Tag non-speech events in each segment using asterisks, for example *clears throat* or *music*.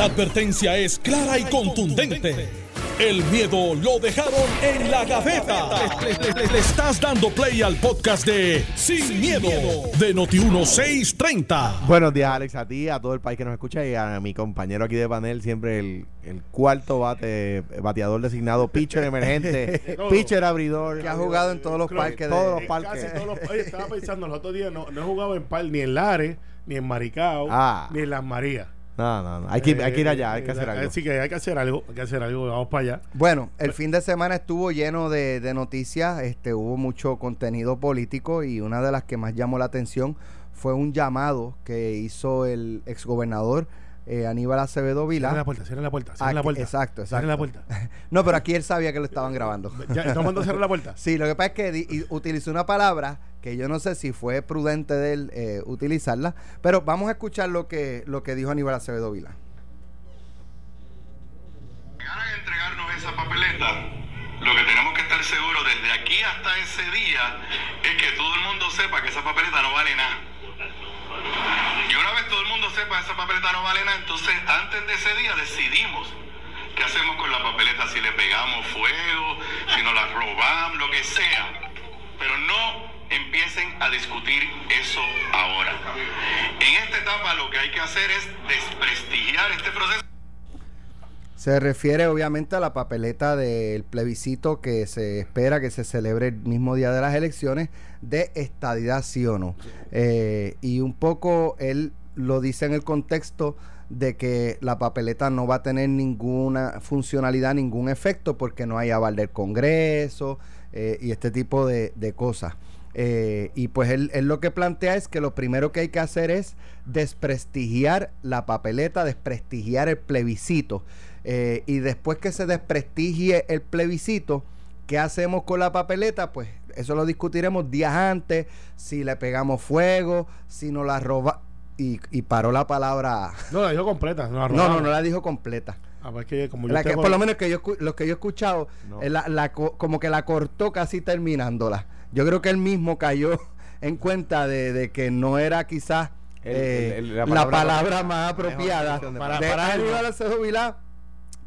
La advertencia es clara y contundente. El miedo lo dejaron en la gaveta. Le, le estás dando play al podcast de Sin, miedo, de Noti1630. Buenos días, Alex, a ti, a todo el país que nos escucha y a mi compañero aquí de panel, siempre el, el cuarto bate, bateador designado, pitcher emergente, *laughs* pitcher abridor. Que ha jugado en todos los parques. de- todos los En parques. casi todos los- oye, estaba pensando los otros días, no, no he jugado en par ni en Lares, ni en Maricao, Ah. ni en Las Marías. No, no, no. Hay que, hay que ir allá, hay que hacer Eh, algo. Así que hay que hacer algo, hay que hacer algo, vamos para allá. Bueno, el fin de semana estuvo lleno de, de noticias, este, hubo mucho contenido político y una de las que más llamó la atención fue un llamado que hizo el exgobernador eh, Aníbal Acevedo Cierra la Vila. puerta, cierra la puerta, cierra la puerta. exacto, Cierra la exacto. puerta. *laughs* No, pero aquí él sabía que lo estaban grabando. *laughs* Ya, ¿Estamos mandando cerrar la puerta? Sí, lo que pasa es que di- y utilizó una palabra que yo no sé si fue prudente de él eh, utilizarla, pero vamos a escuchar lo que, lo que dijo Aníbal Acevedo Vila. a entregarnos esa papeleta, lo que tenemos que estar seguros desde aquí hasta ese día es que todo el mundo sepa que esa papeleta no vale nada. Y una vez todo el mundo sepa esa papeleta no vale nada, entonces antes de ese día decidimos qué hacemos con la papeleta, si le pegamos fuego, si nos la robamos, lo que sea. Pero no empiecen a discutir eso ahora. En esta etapa lo que hay que hacer es desprestigiar este proceso. Se refiere obviamente a la papeleta del plebiscito que se espera que se celebre el mismo día de las elecciones de estadidad sí o no. Eh, y un poco él lo dice en el contexto de que la papeleta no va a tener ninguna funcionalidad, ningún efecto porque no hay aval del Congreso eh, y este tipo de, cosas. Eh, y pues él, él lo que plantea es que lo primero que hay que hacer es desprestigiar la papeleta, desprestigiar el plebiscito. Eh, y después que se desprestigie el plebiscito, ¿qué hacemos con la papeleta? Pues eso lo discutiremos días antes, si le pegamos fuego, si nos la roba. Y, y paró la palabra. No, la dijo completa. No, la No, no, no la dijo completa. Ah, pues es que como yo La que, tengo- por lo menos que yo, lo que yo he escuchado, No. eh, la- la co- como que la cortó casi terminándola. Yo creo que él mismo cayó *laughs* en cuenta de, de que no era quizás El- eh, el- el- la, la palabra, más apropiada. Para- él, Aníbal no.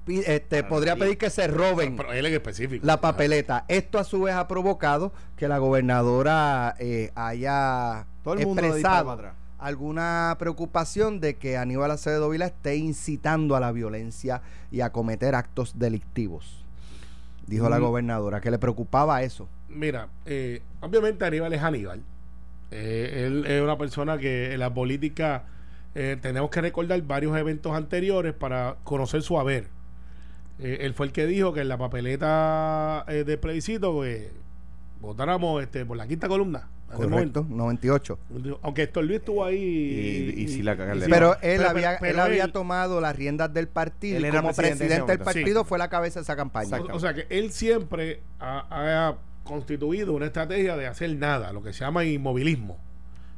Este, podría pedir que se roben Pero él en específico. la papeleta. Esto a su vez ha provocado que la gobernadora eh, haya Todo el mundo expresado alguna preocupación de que Aníbal Acevedo Vila esté incitando a la violencia y a cometer actos delictivos. Dijo la Mm. gobernadora que le preocupaba eso. Mira, eh, obviamente Aníbal es Aníbal. Eh, él es una persona que en la política eh, tenemos que recordar varios eventos anteriores para conocer su haber. Eh, él fue el que dijo que en la papeleta eh, de plebiscito pues, votáramos este, por la quinta columna. Correcto, 98. momento. Aunque Héctor Luis estuvo ahí. Y- y sí la cagó. Pero él pero- había, pero él había tomado las riendas del partido Él y era como presidente del partido fue la cabeza de esa campaña. O, o sea que él siempre ha, ha constituido una estrategia de hacer nada, lo que se llama inmovilismo.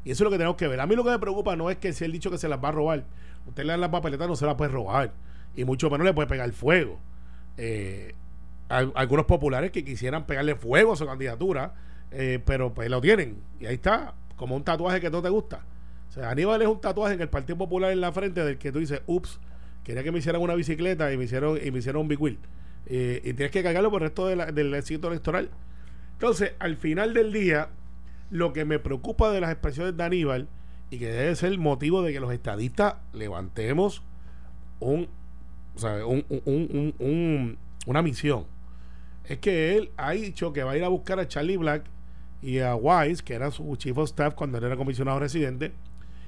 Y eso es lo que tenemos que ver. A mí lo que me preocupa no es que si él dicho que se las va a robar. Usted le da la papeleta, no se la puede robar. Y mucho menos le puede pegar fuego. Eh, al- algunos populares que quisieran pegarle fuego a su candidatura, eh, pero pues lo tienen. Y ahí está, como un tatuaje que no te gusta. O sea, Aníbal es un tatuaje en el Partido Popular en la frente del que tú dices, ups, quería que me hicieran una bicicleta y me hicieron, y me hicieron un big wheel. Eh, y tienes que cargarlo por el resto del éxito electoral. Entonces, al final del día, lo que me preocupa de las expresiones de Aníbal y que debe ser el motivo de que los estadistas levantemos un, o sea, un- un- un- un- una misión es que él ha dicho que va a ir a buscar a Charlie Black y a Wise, que era su chief of staff cuando él era comisionado residente,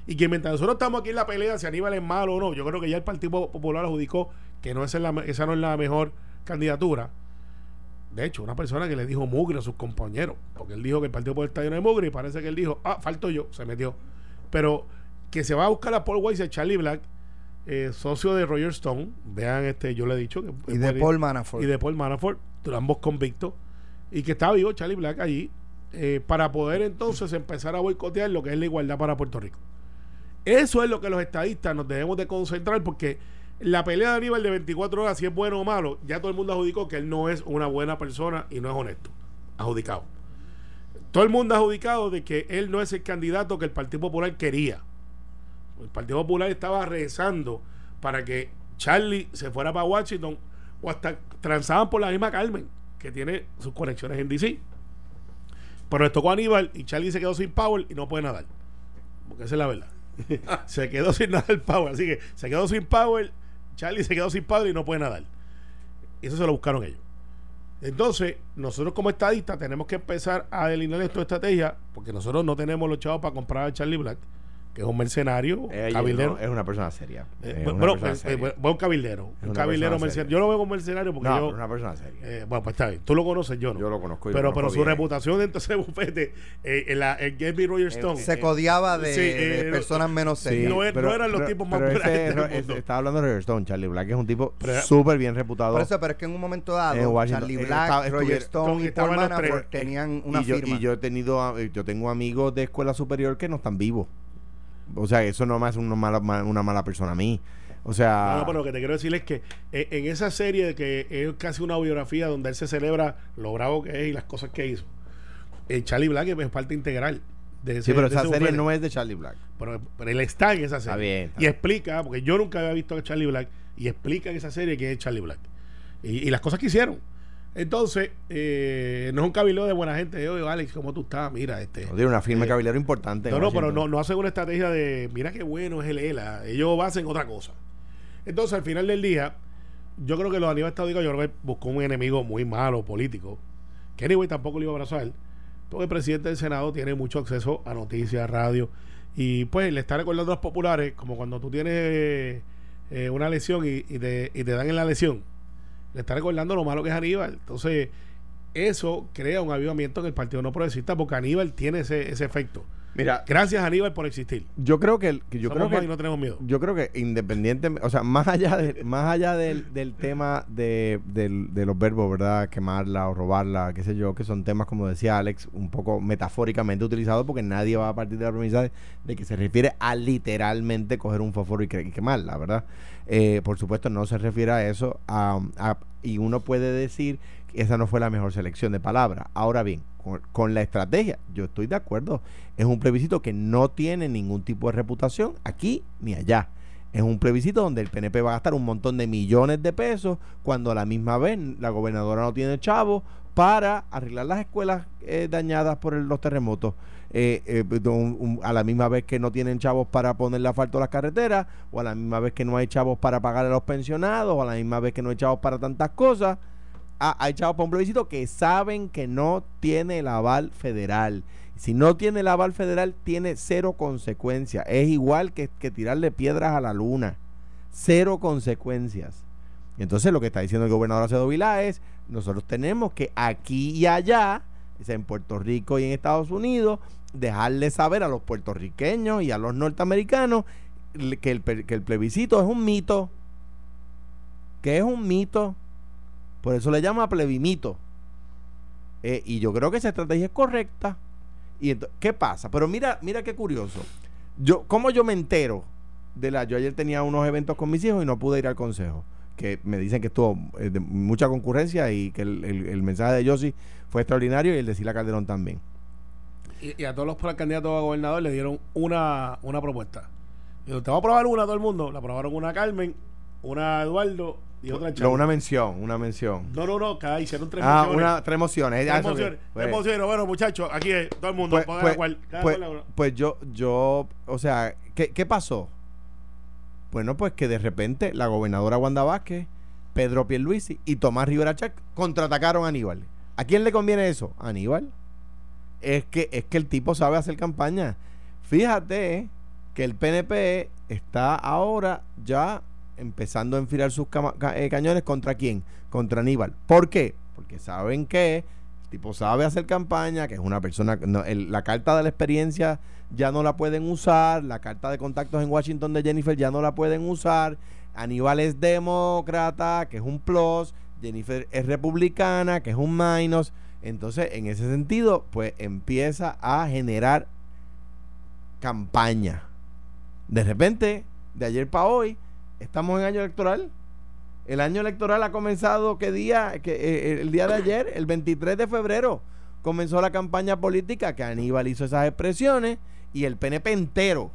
y que mientras nosotros estamos aquí en la pelea si Aníbal es malo o no, yo creo que ya el Partido Popular adjudicó que no es la, esa no es la mejor candidatura. De hecho, una persona que le dijo mugre a sus compañeros, porque él dijo que el Partido Popular está lleno de mugre y parece que él dijo, ah, falto yo, se metió. Pero que se va a buscar a Paul Weiss y a Charlie Black, eh, socio de Roger Stone, vean, este yo le he dicho que Y de Paul Manafort. y de Paul Manafort, ambos convictos, y que está vivo Charlie Black allí, eh, para poder entonces empezar a boicotear lo que es la igualdad para Puerto Rico. Eso es lo que los estadistas nos debemos de concentrar porque la pelea de Aníbal de 24 horas, si es bueno o malo, ya todo el mundo adjudicó que él no es una buena persona y no es honesto. Adjudicado. Todo el mundo ha adjudicado de que él no es el candidato que el Partido Popular quería. El Partido Popular estaba rezando para que Charlie se fuera para Washington o hasta transaban por la misma Carmen, que tiene sus conexiones en DC. Pero les tocó a Aníbal y Charlie se quedó sin power y no puede nadar. Porque esa es la verdad. *laughs* se quedó sin nadar power. Así que se quedó sin power. Charlie se quedó sin power y no puede nadar. Eso se lo buscaron ellos. Entonces, nosotros como estadistas tenemos que empezar a delinear esta estrategia, porque nosotros no tenemos los chavos para comprar a Charlie Black que es un mercenario, Eh, cabildero. no, es una persona seria. Eh, una bueno, persona eh, seria. eh, buen cabildero. Es Un cabildero mercenario. Yo lo veo como mercenario porque no, yo. pero una persona seria. eh, bueno, pues está bien. Tú lo conoces, yo no. Yo lo conozco y lo pero, conozco pero su reputación dentro de ese *laughs* bufete, eh, en la en Gaby Roger Stone. Se codiaba de, Sí, de personas menos Sí, serias. no no eran los tipos más pero buena ese gente del es- mundo. Estaba hablando de Roger Stone. Charlie Black es un tipo Pero- súper bien reputado. Por eso, pero es que en un momento dado, Charlie Black, Roger Stone y Paul tenían una y yo, firma. y yo he tenido, yo tengo amigos de escuela superior que no están vivos. O sea, eso no me hace una mala, ma- una mala persona a mí. O sea, No, no, pero lo que te quiero decir es que eh, en esa serie que es casi una biografía donde él se celebra lo bravo que es y las cosas que hizo, eh, Charlie Black es parte integral de ese sí, pero de esa serie no es de Charlie Black. Pero, pero él está en esa serie. Está bien, está y explica, porque yo nunca había visto a Charlie Black, y explica en esa serie quién es Charlie Black. Y, y las cosas que hicieron. Entonces, eh, no es un cabildo de buena gente. Oye, Alex, ¿cómo tú estás? Mira, este. No, tiene una firma eh, importante. No, no, pero no, no hacen una estrategia de, mira qué bueno es el ELA. Ellos hacen otra cosa. Entonces, al final del día, yo creo que los Aníbal Estadísticos, yo creo que buscó un enemigo muy malo político, que anyway tampoco le iba a abrazar, porque el presidente del Senado tiene mucho acceso a noticias, radio, y pues le está recordando a los populares, como cuando tú tienes eh, una lesión y, y te, y te dan en la lesión, le está recordando lo malo que es Aníbal. Entonces, eso crea un avivamiento en el Partido No Progresista, porque Aníbal tiene ese, ese efecto. Mira, Gracias Aníbal por existir. yo creo que, el- que yo Somos creo que no tenemos miedo. yo creo que independiente, o sea, más allá de, más allá del, del tema de, del- de los verbos, ¿verdad? Quemarla o robarla, qué sé yo, que son temas, como decía Alex, un poco metafóricamente utilizados porque nadie va a partir de la premisa de, de que se refiere a literalmente coger un fósforo y, y quemarla, ¿verdad? Eh, por supuesto, no se refiere a eso a- a- y uno puede decir que esa no fue la mejor selección de palabras. Ahora bien, con, la estrategia, yo estoy de acuerdo. Es un plebiscito que no tiene ningún tipo de reputación aquí ni allá. Es un plebiscito donde el PNP va a gastar un montón de millones de pesos cuando a la misma vez la gobernadora no tiene chavo para arreglar las escuelas eh, dañadas por el- los terremotos. Eh, eh, un- a la misma vez que no tienen chavos para ponerle asfalto a las carreteras, o a la misma vez que no hay chavos para pagar a los pensionados, o a la misma vez que no hay chavos para tantas cosas. Hay chavos para un plebiscito que saben que no tiene el aval federal. Si no tiene el aval federal, tiene cero consecuencias. Es igual que, tirarle piedras a la luna. Cero consecuencias. Y entonces lo que está diciendo el gobernador Acedo Vilá es, nosotros tenemos que aquí y allá, en Puerto Rico y en Estados Unidos, dejarle saber a los puertorriqueños y a los norteamericanos que el plebiscito es un mito. Que es un mito. Por eso le llama plebimito. Eh, y yo creo que esa estrategia es correcta. Y ¿qué pasa? Pero mira, mira qué curioso. Yo, ¿cómo yo me entero de la? Yo ayer tenía unos eventos con mis hijos y no pude ir al consejo. Que me dicen que estuvo eh, de mucha concurrencia y que el, el- mensaje de Yossi fue extraordinario y el de Sila Calderón también. Y, y a todos los candidatos a gobernador le dieron una, una propuesta. Dijo, te a probar una todo el mundo. La aprobaron una Carmen, una a Eduardo y otra No, una mención, una mención. No, no, no, cada hicieron tres Ah, una, tres emociones. Tres Ah, eso mociones. Tres pues- mociones. Bueno, muchachos, aquí es, todo el mundo. Pues, pues- cual- pues- pues yo, yo, o sea, ¿qué, qué pasó? Bueno, pues que de repente la gobernadora Wanda Vázquez, Pedro Pierluisi y Tomás Rivera Chac contraatacaron a Aníbal. ¿A quién le conviene eso? A Aníbal. Es que, es que el tipo sabe hacer campaña. Fíjate que el PNP está ahora ya empezando a enfilar sus eh, cañones contra quién? Contra Aníbal. ¿Por qué? Porque saben que el tipo sabe hacer campaña, que es una persona, la carta de la experiencia ya no la pueden usar, la carta de contactos en Washington de Jennifer ya no la pueden usar, Aníbal es demócrata, que es un plus, Jennifer es republicana, que es un minus, entonces en ese sentido pues empieza a generar campaña. De repente, de ayer para hoy, estamos en año electoral. El año electoral ha comenzado, ¿qué día? Que, eh, el día de ayer, el 23 de febrero, comenzó la campaña política que Aníbal hizo esas expresiones y el PNP entero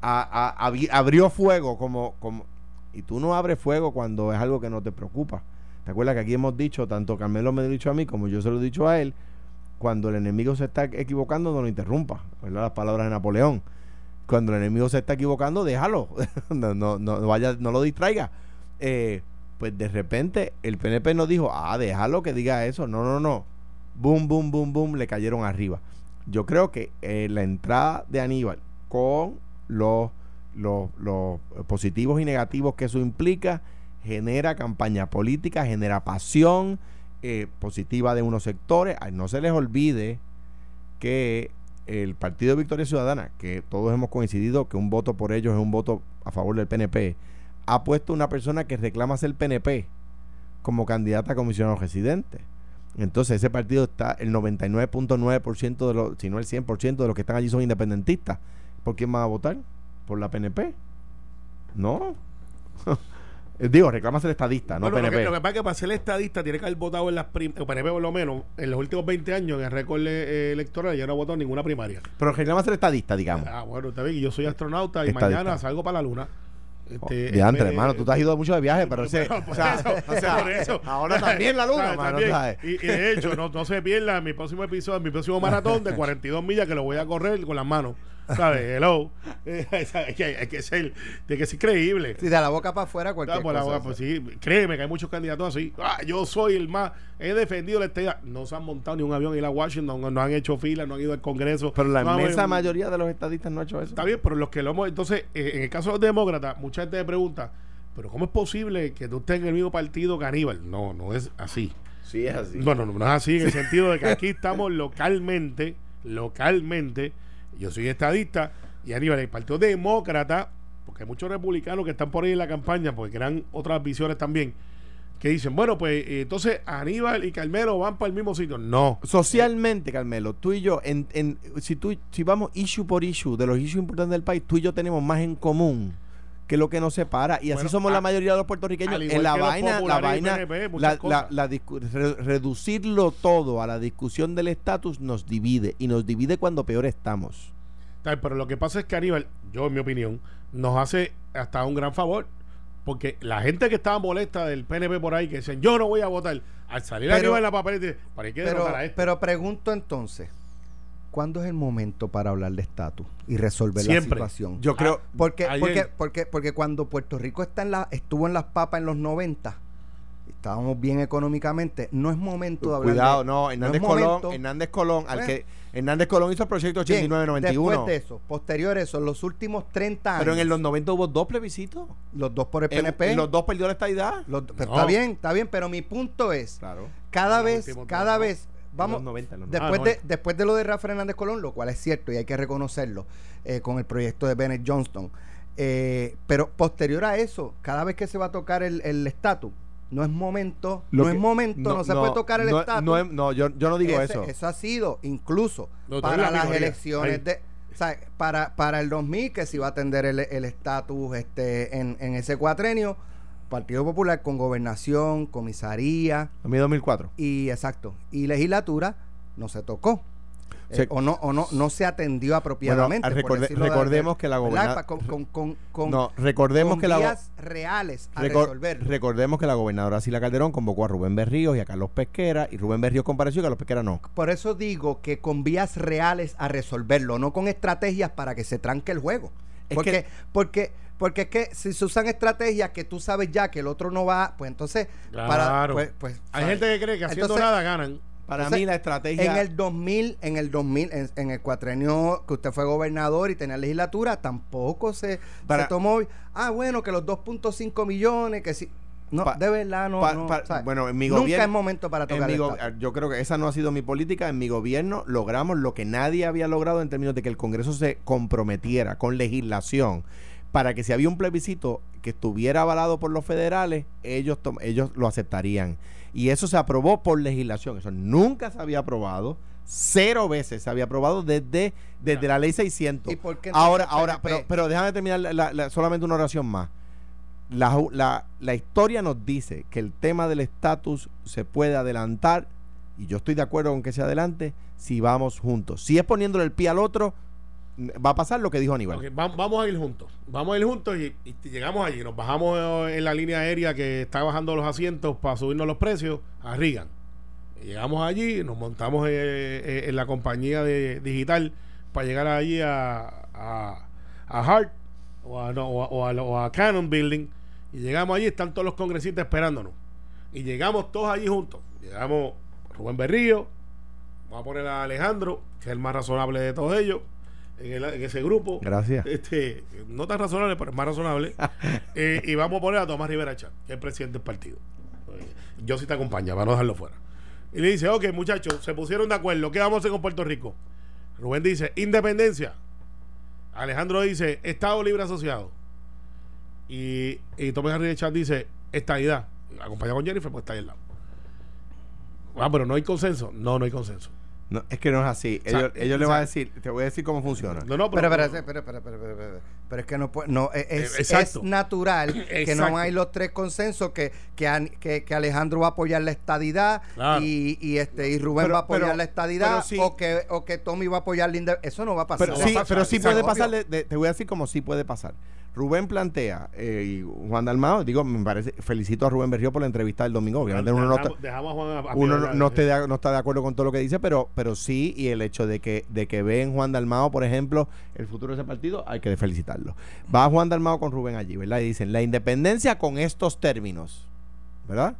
abrió fuego como, como... Y tú no abres fuego cuando es algo que no te preocupa. ¿Te acuerdas que aquí hemos dicho, tanto Carmelo me lo ha dicho a mí como yo se lo he dicho a él, cuando el enemigo se está equivocando, no lo interrumpa. ¿Verdad? Las palabras de Napoleón. Cuando el enemigo se está equivocando, déjalo. *laughs* no, no, no, vaya, no lo distraiga. Eh, pues de repente el PNP nos dijo, ah, déjalo que diga eso. No, no, no. Boom, boom, boom, boom, le cayeron arriba. Yo creo que eh, la entrada de Aníbal con los, los, positivos y negativos que eso implica genera campaña política, genera pasión eh, positiva de unos sectores. No se les olvide que el Partido Victoria Ciudadana, que todos hemos coincidido que un voto por ellos es un voto a favor del PNP, ha puesto una persona que reclama ser PNP como candidata a comisionado residente. Entonces ese partido está, el 99.9% de los, si no el 100% de los que están allí son independentistas. ¿Por quién van a votar? ¿Por la PNP? No. *laughs* Digo, reclama ser estadista, no Bueno, lo, PNP. que, lo que pasa es que para ser estadista tiene que haber votado en las prim o PNP por lo menos en los últimos 20 años en el récord eh, electoral ya no ha votado en ninguna primaria. Pero reclama ser estadista, digamos. Ah, bueno, está bien, yo soy astronauta y Estadista. mañana salgo para la luna. Este, de antes, eh, hermano, tú te has ido mucho de viaje, pero ese. *laughs* Pero por o sea, eso, o sea, por eso. *laughs* ahora también la luna, *laughs* mano, y de hecho, no, no se pierda mi próximo episodio, mi próximo maratón de 42 millas que lo voy a correr con las manos. ¿Sabes? Hello. *laughs* Hay que, hay que ser, tiene que ser creíble. Si de la boca para afuera, cualquier por la boca, pues sí, créeme que hay muchos candidatos así. Ah, yo soy el más. He defendido la estadía. No se han montado ni un avión y a Washington, no, no han hecho fila, no han ido al Congreso. pero la no han- inmensa mayoría de los estadistas no ha hecho eso. Está bien, pero los que lo hemos. Entonces, eh, en el caso de los demócratas, mucha gente me pregunta, ¿pero cómo es posible que tú estés en el mismo partido que Aníbal? No, no es así. Sí, es así. Bueno, no, no es así en el sentido de que aquí estamos localmente, localmente. Yo soy estadista y Aníbal, el Partido Demócrata, porque hay muchos republicanos que están por ahí en la campaña, porque eran otras visiones también, que dicen, bueno, pues eh, entonces Aníbal y Carmelo van para el mismo sitio. No. Socialmente, Carmelo, tú y yo, en, en, si, tú, si vamos issue por issue de los issues importantes del país, tú y yo tenemos más en común que lo que nos separa. Y así Bueno, somos a- la mayoría de los puertorriqueños. En la vaina, la vaina, PNP, muchas la, la, cosas. la discu- re- reducirlo todo a la discusión del estatus nos divide. Y nos divide cuando peor estamos. Tal, Pero lo que pasa es que Aníbal, yo en mi opinión, nos hace hasta un gran favor. Porque la gente que estaba molesta del PNP por ahí, que dicen yo no voy a votar, al salir Pero- Aníbal en la papeleta, dice, ¿para qué Pero, este? pero pregunto entonces, ¿cuándo es el momento para hablar de estatus y resolver Siempre. la situación? Yo creo. Porque, Ayer- porque, porque, porque cuando Puerto Rico está en la, estuvo en las papas en los 90, estábamos bien económicamente, no es momento de hablar Cuidado, de- no, Hernández es Colón, momento. Hernández Colón, al que Hernández Colón hizo el proyecto Bien, 89-91. Después de eso, posterior a eso, en los últimos 30 años, Pero en el- los 90 hubo dos plebiscitos. los dos por el PNP, en los dos perdió la estadidad. los- pero No. está bien, está bien, pero mi punto es, Claro. cada vez, cada ¿no? vez, vamos, En los 90, en los Después, Ah, de, después de lo de Rafael Hernández Colón, lo cual es cierto y hay que reconocerlo, eh, con el proyecto de Bennett Johnston. eh, pero posterior a eso, cada vez que se va a tocar el el estatus, no es momento, Lo no que- es momento, no, se puede tocar el estatus. No, yo, yo no digo Ese- eso. Eso ha sido incluso para la las elecciones Ahí. de. O sea, para, para el 2000, que se iba a atender el el estatus este, en, en ese cuatrenio, Partido Popular con gobernación, comisaría, 2004. y exacto y legislatura no se tocó Eh, o no o no no se atendió apropiadamente Bueno, recorde- recordemos de- que la ¿verdad? goberna- Pa- con, con, con, con- no, recordemos que la reales a recor- resolver recordemos que la gobernadora Sila Calderón convocó a Rubén Berríos y a Carlos Pesquera y Rubén Berríos compareció y Carlos Pesquera no. por eso digo que con vías reales a resolverlo no con estrategias para que se tranque el juego Es porque que- porque porque es que si se usan estrategias que tú sabes ya que el otro no va pues entonces para Claro. pues, pues, Hay ¿sabes? gente que cree que haciendo Entonces, nada ganan. Para Entonces, mí la estrategia En el 2000, en el 2000, en, en el cuatrenio que usted fue gobernador y tenía legislatura, tampoco se, Para- se tomó. Ah, bueno, que los 2.5 millones, que sí. No, Pa- de verdad, no. pa- no, pa- ¿sabes? bueno, en mi Nunca gobierno- es momento para en tocar mi el go- estatus. yo creo que esa no ha sido mi política. En mi gobierno logramos lo que nadie había logrado en términos de que el Congreso se comprometiera con legislación para que si había un plebiscito que estuviera avalado por los federales, ellos, ellos lo aceptarían. Y eso se aprobó por legislación. Eso nunca se había aprobado. Cero veces se había aprobado desde, desde la ley 600. ¿Y por qué entonces ahora, ahora, pero, pero déjame terminar la- solamente una oración más. La, la- historia nos dice que el tema del estatus se puede adelantar, y yo estoy de acuerdo con que se adelante, si vamos juntos. Si es poniéndole el pie al otro, va a pasar lo que dijo Aníbal. Vamos a ir juntos. Vamos a ir juntos y, llegamos allí. Nos bajamos eh, en la línea aérea que está bajando los asientos para subirnos los precios a Reagan. Llegamos allí, nos montamos eh, eh, en la compañía de digital para llegar allí a, a, a Hart o a, no, o a Canon Building. Y llegamos allí, están todos los congresistas esperándonos. Y llegamos todos allí juntos. Llegamos Rubén Berrío, vamos a poner a Alejandro, que es el más razonable de todos ellos, en, el- en ese grupo. Gracias. Este, no tan razonable, pero es más razonable. *laughs* Eh, y vamos a poner a Tomás Rivera Chat, que es el presidente del partido. Eh, Yo sí te acompaña, para no dejarlo fuera. Y le dice, ok, muchachos, se pusieron de acuerdo. ¿Qué vamos a hacer con Puerto Rico? Rubén dice, independencia. Alejandro dice, Estado Libre Asociado. Y, y Tomás Rivera Chat dice, estadidad. Acompañado con Jennifer, pues está ahí al lado. Ah, pero no hay consenso. No, no hay consenso. No, es que no es así. sea, Ellos, ellos o le van a decir, te voy a decir cómo funciona. No, no, Pero, pero, pero, pero, pero, pero, pero, es que no puede, no, es, es- Eh, exacto. natural *clears throat* que no hay los tres consensos que, que, an- que, que Alejandro va a apoyar la estadidad Claro. y, y este y Rubén Pero- va a apoyar pero- la estadidad sí. o que o que Tommy va a apoyar la eso no va a pasar. Pero No sí, pasar, pero sí puede pasar. de- te voy a decir como sí puede pasar. Rubén plantea eh, y Juan Dalmao, digo, me parece, felicito a Rubén Berrío por la entrevista del domingo. Obviamente uno no está, dejamos, dejamos a Juan a- a uno pie, no, ¿verdad? no esté de- no está de acuerdo con todo lo que dice, pero, pero sí, y el hecho de que, de que ve en Juan Dalmao, por ejemplo, el futuro de ese partido, hay que felicitarlo. Va Juan Dalmao con Rubén allí, ¿verdad? Y dicen, la independencia con estos términos, ¿verdad?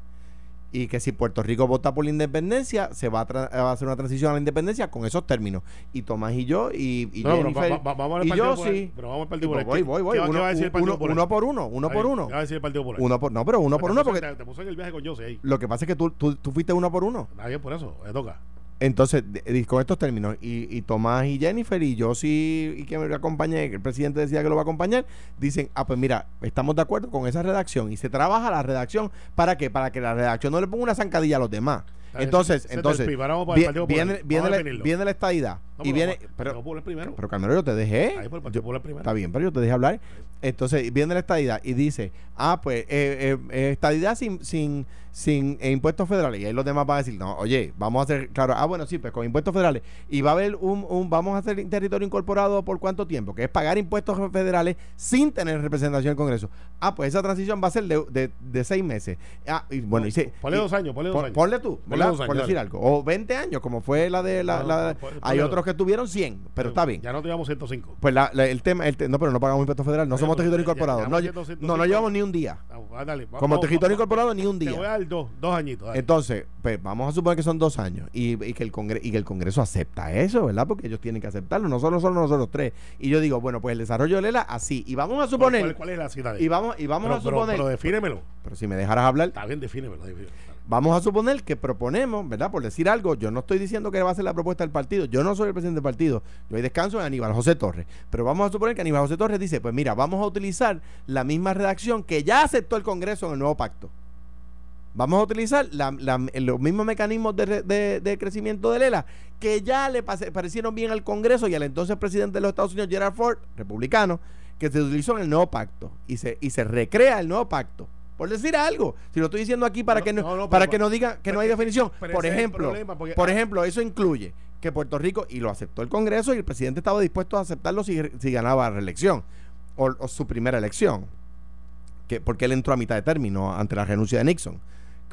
Y que si Puerto Rico vota por la independencia, se va a, va a hacer una transición a la independencia con esos términos. Y Tomás y yo, y, y No, pero Jennifer, va- va- vamos al y yo sí. Pero vamos al Partido Popular. voy, voy, voy. ¿Qué va- qué Uno, va a decir el Partido uno- uno por uno, uno por uno. ¿Qué va a decir el Partido Popular? Uno por, no, pero uno por Te uno, puso- porque Te, te puso en el viaje con José ahí. lo que pasa es que tú, tú, tú fuiste uno por uno. Está bien, por eso, le toca. Entonces, con estos términos, y, y Tomás y Jennifer, y yo sí, y que me acompañe, que el presidente decía que lo va a acompañar, dicen, ah, pues mira, estamos de acuerdo con esa redacción, y se trabaja la redacción, ¿para qué? Para que la redacción no le ponga una zancadilla a los demás. Entonces, entonces, viene, viene, la, viene la estadidad, No, y viene, pero, primero. pero Carmelo, yo te dejé. Ahí por Yo- primero. Está bien, pero yo te dejé hablar. Entonces viene la estadidad y dice, ah, pues eh, eh, eh, estadidad sin, sin, sin eh, impuestos federales. Y ahí los demás van a decir, no, oye, vamos a hacer, claro, ah, bueno, sí, pues con impuestos federales. Y va a haber un, un vamos a hacer territorio incorporado por cuánto tiempo, que es pagar impuestos federales sin tener representación en el Congreso. Ah, pues esa transición va a ser de, de, de seis meses. Ah, y bueno, y se- Ponle dos años, ponle dos años. Ponle tú, Ponle dos años, por decir dale. algo. O 20 años, como fue la de la... No, la- no, pon- hay otros dos. Que tuvieron 100, pero está bien. Ya no teníamos 105. Pues la- la- el tema, el te- no, pero no pagamos impuestos federales, no somos pero territorio incorporado. No, llevamos lle- 100, no, no llevamos ni un día. Ah, dale, va- Como territorio incorporado, ni un Te voy a día. dar dos, dos añitos. dale. Entonces, pues vamos a suponer que son dos años y, y que el congreso y que el Congreso acepta eso, ¿verdad? Porque ellos tienen que aceptarlo, no solo son nosotros tres. Y yo digo, bueno, pues el desarrollo de Lela así. Y vamos a ¿Cuál, suponer, cuál- cuál es la cita de y vamos, y vamos pero, a pero- suponer, pero pero, defínemelo. si me dejaras hablar, Está bien, defínemelo. defínemelo. Vamos a suponer que proponemos, ¿verdad? Por decir algo, yo no estoy diciendo que va a ser la propuesta del partido, yo no soy el presidente del partido, yo hay descanso en Aníbal José Torres, pero vamos a suponer que Aníbal José Torres dice, pues mira, vamos a utilizar la misma redacción que ya aceptó el Congreso en el nuevo pacto. Vamos a utilizar los mismos mecanismos de, re- de- de crecimiento de Lela que ya le parecieron bien al Congreso y al entonces presidente de los Estados Unidos, Gerald Ford, republicano, que se utilizó en el nuevo pacto y se, y se recrea el nuevo pacto. Por decir algo, si lo estoy diciendo aquí para No, que no, no, no, para que no digan que no hay definición. Por ejemplo, problema, porque- por ejemplo, eso incluye que Puerto Rico, y lo aceptó el Congreso, y el presidente estaba dispuesto a aceptarlo si, si ganaba reelección, o, o su primera elección, que, porque él entró a mitad de término ante la renuncia de Nixon.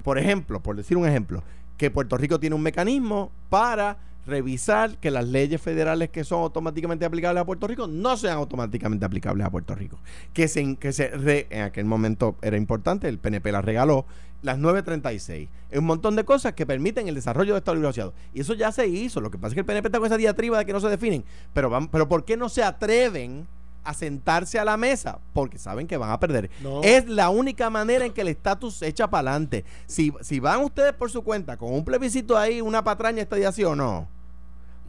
Por ejemplo, por decir un ejemplo, que Puerto Rico tiene un mecanismo para revisar que las leyes federales que son automáticamente aplicables a Puerto Rico no sean automáticamente aplicables a Puerto Rico. Que se, que se re- en aquel momento era importante, el PNP la regaló, las 936. Es un montón de cosas que permiten el desarrollo de Estado Asociado. Y eso ya se hizo. Lo que pasa es que el PNP está con esa diatriba de que no se definen. Pero, van, pero ¿por qué no se atreven a sentarse a la mesa? Porque saben que van a perder. No. Es la única manera en que el estatus se echa para adelante. Si, si van ustedes por su cuenta con un plebiscito ahí, una patraña, esta día sí o no.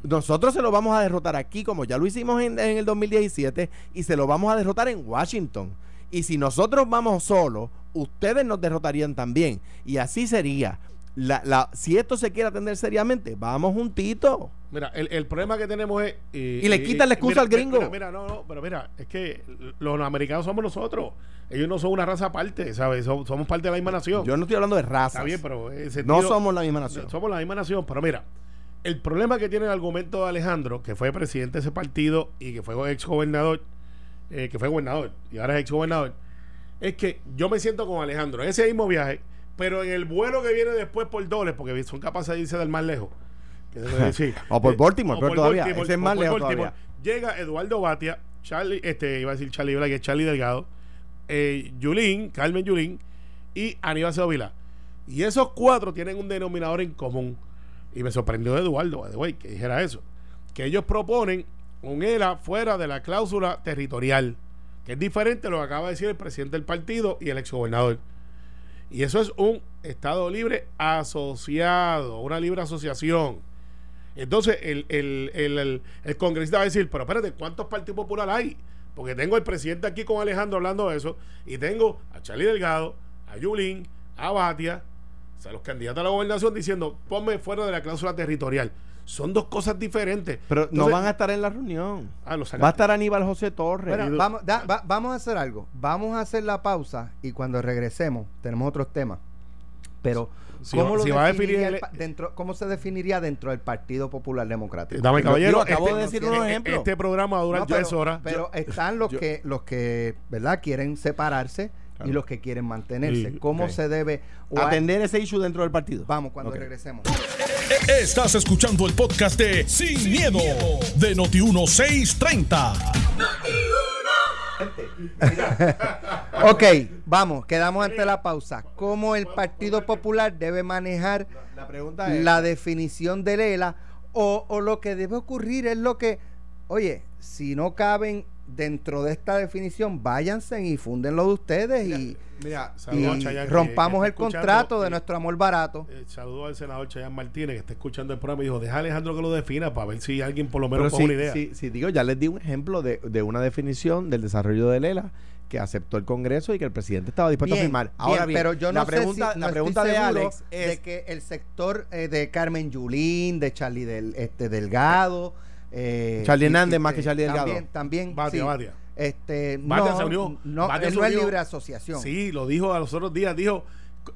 Nosotros se lo vamos a derrotar aquí, como ya lo hicimos en, en el 2017, y se lo vamos a derrotar en Washington. Y si nosotros vamos solos, ustedes nos derrotarían también. Y así sería. La, la, si esto se quiere atender seriamente, vamos juntitos. Mira, el, el problema que tenemos es. eh, Y le eh, quitan la excusa mira, al gringo. Mira, mira, no, no, pero mira, es que los americanos somos nosotros. Ellos no son una raza aparte, ¿sabes? Som- Somos parte de la misma nación. Yo no estoy hablando de razas. Está bien, pero. eh, no somos la misma nación. Somos la misma nación, pero mira, el problema que tiene el argumento de Alejandro, que fue presidente de ese partido y que fue ex gobernador, eh, que fue gobernador y ahora es ex gobernador, es que yo me siento con Alejandro en ese mismo viaje, pero en el vuelo que viene después por dobles, porque son capaces de irse del más lejos. *laughs* decir. O por Eh, Baltimore, o pero por todavía, Baltimore, ese es más lejos todavía. Llega Eduardo Batia, Charlie, este, iba a decir Charlie Black, que es Charlie Delgado, eh, Yulín, Carmen Yulín y Aníbal Sevilla. Y esos cuatro tienen un denominador en común. Y me sorprendió Eduardo, by the way, que dijera eso. Que ellos proponen un ELA fuera de la cláusula territorial, que es diferente a lo que acaba de decir el presidente del partido y el exgobernador. Y eso es un Estado libre asociado, una libre asociación. Entonces, el, el, el, el- el congresista va a decir, pero espérate, ¿cuántos partidos populares hay? Porque tengo el presidente aquí con Alejandro hablando de eso, y tengo a Charlie Delgado, a Yulín, a Batia, o sea, los candidatos a la gobernación diciendo, ponme fuera de la cláusula territorial. Son dos cosas diferentes. Pero no van a estar en la reunión. Ah, lo Va a estar Aníbal José Torres. Bueno, vamos, da- va- vamos a hacer algo. Vamos a hacer la pausa y cuando regresemos tenemos otros temas. Pero Si ¿cómo, lo si va a definiría definir el el- pa- dentro, ¿cómo se definiría dentro del Partido Popular Democrático? Dame, caballero, Yo acabo este- de decir no unos tiene- ejemplos. Este programa va a durar No, horas. pero están los yo- que los que verdad quieren separarse Claro. y los que quieren mantenerse. ¿Cómo se debe Atender ese issue dentro del partido. Vamos cuando regresemos. Estás escuchando el podcast de Sin, miedo, de Noti1630. Ok, vamos, quedamos ante la pausa. ¿Cómo el Partido Popular debe manejar La pregunta es... la definición de Lela o, o lo que debe ocurrir es lo que, oye, si no caben dentro de esta definición, váyanse y fúndenlo de ustedes y, Mira, rompamos el contrato de Eh, nuestro amor barato. Eh, saludo al senador Chayan Martínez que está escuchando el programa y dijo, deja a Alejandro que lo defina para ver si alguien por lo menos sí, una idea. sí, sí, digo, ya les di un ejemplo de, de una definición del desarrollo de Lela que aceptó el Congreso y que el presidente estaba dispuesto a firmar. Ahora bien, pero yo no la pregunta, sé si, no la pregunta de Alex es... de que el sector eh, de Carmen Yulín, de Charlie del, este, Delgado, eh, Charlie Hernández más que Charlie Delgado. También, también Batia, sí. Batia. Este, Batia no, se unió. no, Batia él se no es libre asociación. Sí, lo dijo a los otros días, dijo,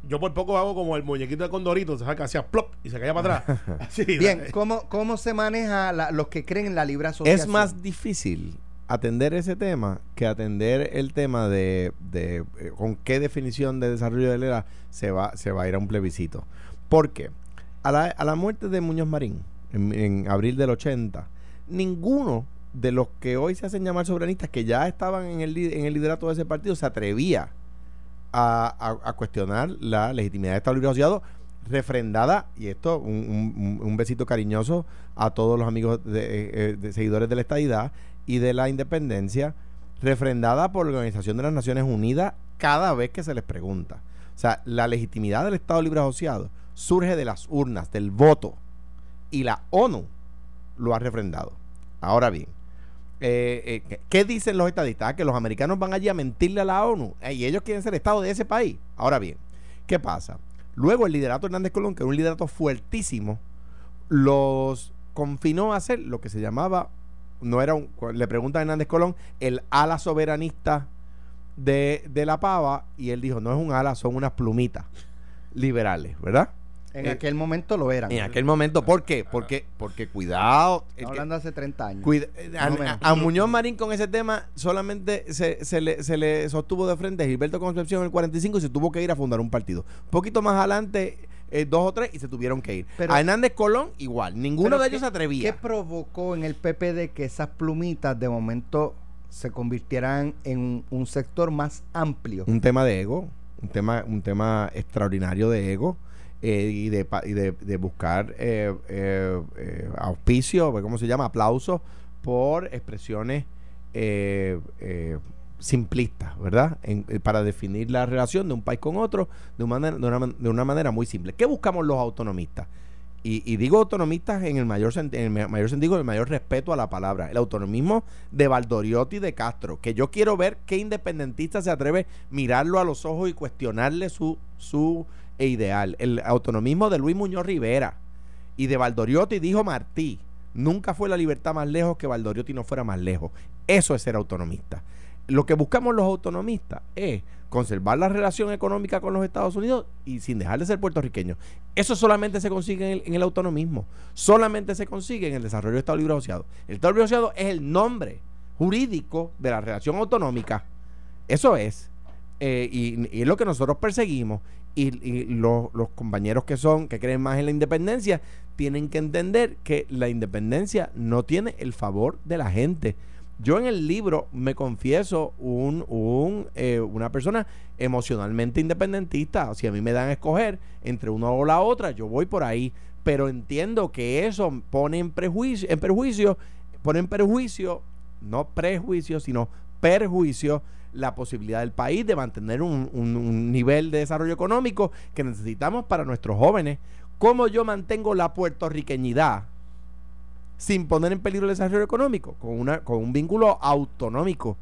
yo por poco hago como el muñequito de Condorito, se saca hacía plop y se caía para atrás. *laughs* Así, Bien. ¿cómo, ¿cómo se maneja la- los que creen en la libre asociación? Es más difícil atender ese tema que atender el tema de, de, eh, con qué definición de desarrollo de Lela se va, se va a ir a un plebiscito. ¿Por qué? A la, a la muerte de Muñoz Marín, en, en abril del 80, ninguno de los que hoy se hacen llamar soberanistas, que ya estaban en el, en el liderato de ese partido, se atrevía a, a- cuestionar la legitimidad de Estado Libre Asociado refrendada, y esto, un- un besito cariñoso a todos los amigos de, eh, eh, de seguidores de la estadidad y de la independencia, refrendada por la Organización de las Naciones Unidas cada vez que se les pregunta. O sea, la legitimidad del Estado Libre Asociado surge de las urnas, del voto, y la ONU lo ha refrendado. Ahora bien, eh, eh, ¿qué- ¿qué dicen los estadistas? Ah, Que los americanos van allí a mentirle a la ONU eh, y ellos quieren ser Estado de ese país. Ahora bien, ¿qué pasa? Luego el liderato Hernández Colón, que era un liderato fuertísimo, los confinó a hacer lo que se llamaba, no era un, le pregunta a Hernández Colón, el ala soberanista de, de la pava, y él dijo, no es un ala, son unas plumitas liberales, ¿verdad? En eh, aquel momento lo eran. En aquel momento, ¿por qué? Porque, porque cuidado, que- hablando hace 30 años. Cuida- eh, a, Muñoz Marín con ese tema solamente se, se le, se le sostuvo de frente a Gilberto Concepción en el 45 y se tuvo que ir a fundar un partido. Un poquito más adelante, eh, dos o tres, y se tuvieron que ir. Pero- a Hernández Colón, igual. Ninguno de ¿qué- ellos se atrevía. ¿Qué provocó en el PPD que esas plumitas de momento se convirtieran en un sector más amplio? un tema de ego, un tema, un tema extraordinario de ego. Eh, y de, y de, buscar eh, eh, eh, auspicio, ¿cómo se llama? Aplausos por expresiones simplistas, ¿verdad? Para definir la relación de un país con otro de una, manera, muy simple. ¿Qué buscamos los autonomistas? Y, digo autonomistas en el mayor sent- en el ma- mayor sentido, el mayor respeto a la palabra. El autonomismo de Valdoriotti de Castro. Que yo quiero ver qué independentista se atreve a mirarlo a los ojos y cuestionarle su, su ideal. El autonomismo de Luis Muñoz Rivera y de Valdoriotti dijo Martí. Nunca fue la libertad más lejos que Valdoriotti no fuera más lejos. Eso es ser autonomista. Lo que buscamos los autonomistas es conservar la relación económica con los Estados Unidos y sin dejar de ser puertorriqueños. Eso solamente se consigue en el, en el autonomismo. Solamente se consigue en el desarrollo del Estado Libre Asociado. El Estado Libre Asociado es el nombre jurídico de la relación autonómica. Eso es. Eh, y, y es lo que nosotros perseguimos. Y, y los, compañeros que son, que creen más en la independencia, tienen que entender que la independencia no tiene el favor de la gente. Yo en el libro me confieso un, un, eh, una persona emocionalmente independentista. Si a mí me dan a escoger entre una o la otra, yo voy por ahí. Pero entiendo que eso pone en prejuicio, en perjuicio, pone en perjuicio, no prejuicio, sino perjuicio la posibilidad del país de mantener un, un- nivel de desarrollo económico que necesitamos para nuestros jóvenes. ¿Cómo yo mantengo la puertorriqueñidad sin poner en peligro el desarrollo económico? Con, una, con un vínculo autonómico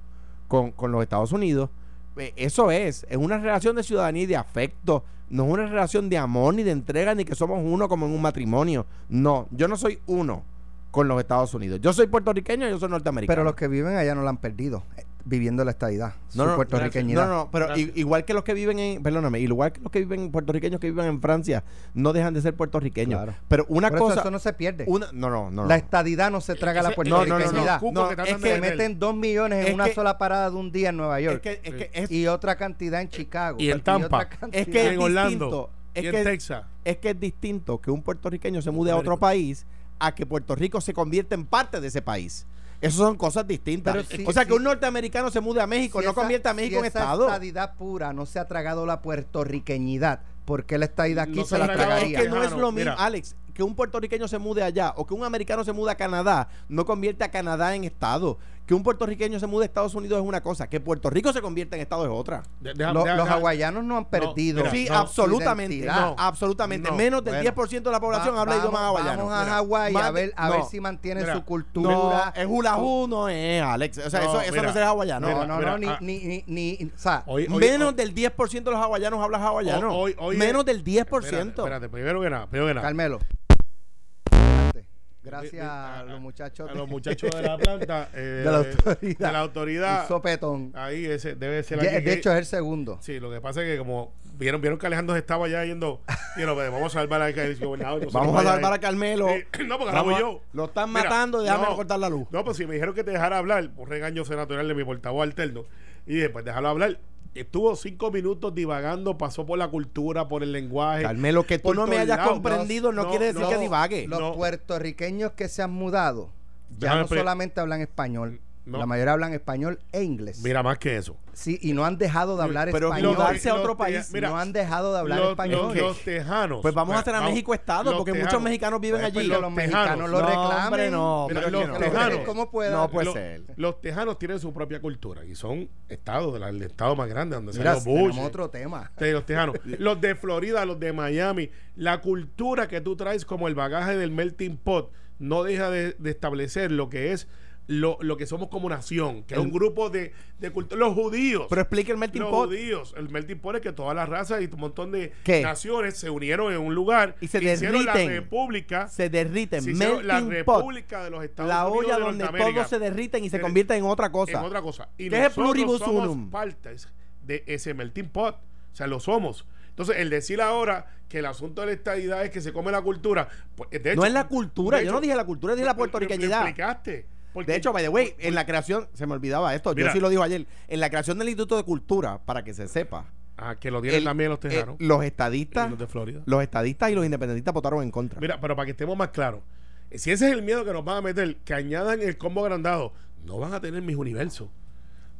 con, con los Estados Unidos. Eh, Eso es, es una relación de ciudadanía y de afecto. No es una relación de amor ni de entrega ni que somos uno como en un matrimonio. No, yo no soy uno con los Estados Unidos. Yo soy puertorriqueño y yo soy norteamericano. Pero los que viven allá no la han perdido, viviendo la estadidad, No, su no, puertorriqueñidad. No, no, pero Gracias. igual que los que viven en, perdóname, igual que los que viven puertorriqueños que viven en Francia, no dejan de ser puertorriqueños. Claro. Pero una Por eso cosa, eso no se pierde. una, no, no, no. La estadidad no se traga la Ese- no, no, no, no. puertorriqueñidad. No, que es que meten dos millones Es en una que- sola parada de un día en Nueva Es York. que, es que es, y otra cantidad en Chicago. Y en otra Tampa. cantidad- es que es en Orlando, distinto. Es y en que, Texas. es que es distinto que un puertorriqueño se mude a otro país a que Puerto Rico se convierta en parte de ese país. Esas son cosas distintas. Pero si- o sea, que si- un norteamericano se mude a México Si no esa- convierte a México si en esa Estado. estadidad pura no se ha tragado la puertorriqueñidad. ¿Por qué la estadidad aquí No se se la ha tragado, Es tragaría? que no es lo mismo, mira. Alex, que un puertorriqueño se mude allá o que un americano se mude a Canadá no convierte a Canadá en Estado. Que un puertorriqueño se mude a Estados Unidos es una cosa, que Puerto Rico se convierta en Estado es otra. De- deja- Lo- deja- los deja- hawaianos no han perdido. mira, sí, no, absolutamente. no, absolutamente. No. Menos del Bueno, 10% de la población Va- habla vamos- idioma hawaiano. Vamos a Hawái a ver, a no, ver si mantiene Mira, su No, cultura. es hula hoo, no es, Alex. O sea, No, eso, eso mira, no es hawaiano. no, mira, no, mira, no, ni, ah. ni, ni, ni- o sea, Hoy- hoy- Menos hoy- del 10% de los hawaianos habla hawaiano. Hoy- hoy- Menos del 10%. Espérate, espérate, primero que nada, primero que nada. Carmelo. Gracias a a- los muchachos A los *laughs* muchachos de la planta. *laughs* eh, De la autoridad. De la autoridad. Sopetón. Ahí ese debe ser de que- hecho, es el segundo. Sí, lo que pasa es que como vieron, vieron que Alejandro estaba ya yendo, *laughs* y no, pues, vamos a salvar al gobernador. Vamos a salvar a Carmelo. Sí, *clears throat* no, porque ahora voy yo. Lo están Mira, matando, déjame no, cortar la luz. No, pues si me dijeron que te dejara hablar, un regaño senatorial de mi portavoz alterno, y después déjalo hablar. Estuvo cinco minutos divagando, pasó por la cultura, por el lenguaje. Carmelo, que tú no me hayas comprendido no, no, quiere decir no. que divague. Los No. puertorriqueños que se han mudado ya Déjame no solamente hablan español, No. la mayoría hablan español e inglés. Mira, más que eso. Sí, y no han dejado de hablar Pero español. mudarse a otro país. mira, no han dejado de hablar los, español. los- los tejanos. Pues vamos a hacer a Vamos- México Estado, porque muchos mexicanos viven Pues, allí. pues, los mexicanos lo No, hombre, no, Mira, pero los tejanos. ¿Cómo puede? No puede ser. los tejanos tienen su propia cultura y son estados, el estado más grande donde están los Bush. tenemos otro tema. de los tejanos. *laughs* los de Florida, los de Miami. La cultura que tú traes como el bagaje del melting pot no deja de, de establecer lo que es lo, lo que somos como nación, que es un grupo de, de cultura. Los judíos. Pero explique el melting los pot. judíos. El melting pot es que todas las razas y un montón de ¿Qué? naciones se unieron en un lugar Y se hicieron la derriten. república. Se derriten. se la melting pot. república de los Estados La Unidos olla de donde todos se derriten y se convierten en otra cosa. en otra cosa. Y ¿Qué es pluribus somos unum? partes de ese melting pot. O sea, lo somos. Entonces, el decir ahora que el asunto de la estadidad es que se come la cultura. Pues, de hecho, no es la cultura. Yo hecho, no dije la cultura, dije la lo- lo- puertorriqueñidad. explicaste. Porque- De hecho, by the way, en la creación, se me olvidaba esto, Mira. yo sí lo digo ayer, en la creación del Instituto de Cultura, para que se sepa, Ah, que lo el- también los eh, tejanos. los estadistas, los de Florida. los estadistas y los independentistas votaron en contra. Mira, pero para que estemos más claros, si ese es el miedo que nos van a meter, que añadan el combo agrandado, no van a tener mis universos.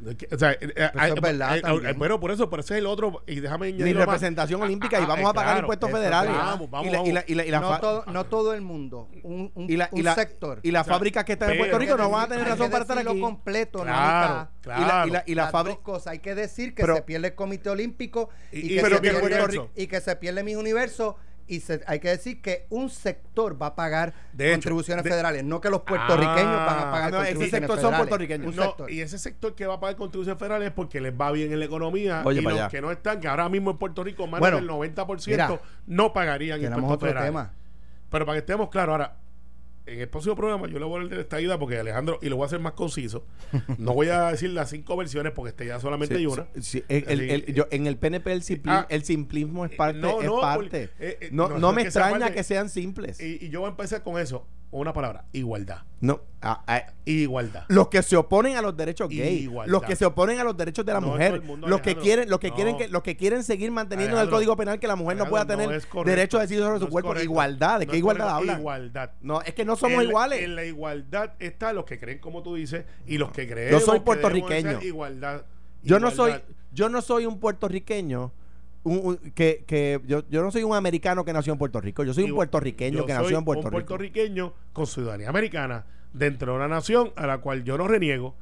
No O sea, eh, eh, eso es verdad eh, eh, pero por eso, por ese es el otro, y déjame Ni más. representación olímpica ah, y vamos ah, a pagar claro. impuestos eso es federales. verdad. Vamos, vamos, y la, y la- y la- y la no, todo, no todo el mundo, un, un, y la- y un la- sector. y las O sea, fábricas que están en pero- Puerto Rico no van a tener razón para estar aquí. completo, no Claro, mitad. claro. Y la, y la, y la Las fábrica. dos cosas. Hay que decir que Pero- se pierde el Comité Olímpico y, Y- y- que, pero se pierde, y que se pierde Mis Universo. Y se- hay que decir que un sector va a pagar De hecho, contribuciones de- federales, no que los puertorriqueños Ah, van a pagar no, ese contribuciones sector son puertorriqueños. Un No, sector. y ese sector que va a pagar contribuciones federales es porque les va bien en la economía Oye, y los allá. que no están, que ahora mismo en Puerto Rico más Bueno, del 90% mira, no pagarían Tenemos impuestos otro federales. tema. Pero para que estemos claros, ahora, en el próximo programa yo le voy a hablar de esta idea porque Alejandro, y lo voy a hacer más conciso, *laughs* no voy a decir las cinco versiones porque este ya solamente Sí, hay una. sí, el- el- yo- en el PNP el, simpli- Ah, el simplismo es eh, parte. no, es no, parte. porque, eh, eh, no, no, me es que sea extraña que sean simples. Y, y yo voy a empezar con eso, una palabra, igualdad. no, ah, ah, Igualdad. los que se oponen a los derechos gay, Igualdad. los que se oponen a los derechos de la No mujer, mundo, los que quieren, los que No. quieren que, los que quieren seguir manteniendo en el Código Penal que la mujer no pueda tener no derecho a decidir sobre su cuerpo. Igualdad, ¿de No qué igualdad hablan? Igualdad. No, es que no somos en iguales. En la igualdad está los que creen como tú dices y los que creen. soy puertorriqueño. Igualdad. Yo no soy, yo no soy un puertorriqueño. Un- un- que, que yo, yo no soy un americano que nació en Puerto Rico, yo soy un puertorriqueño que nació en Puerto un Rico. puertorriqueño con ciudadanía americana dentro de una nación a la cual yo no reniego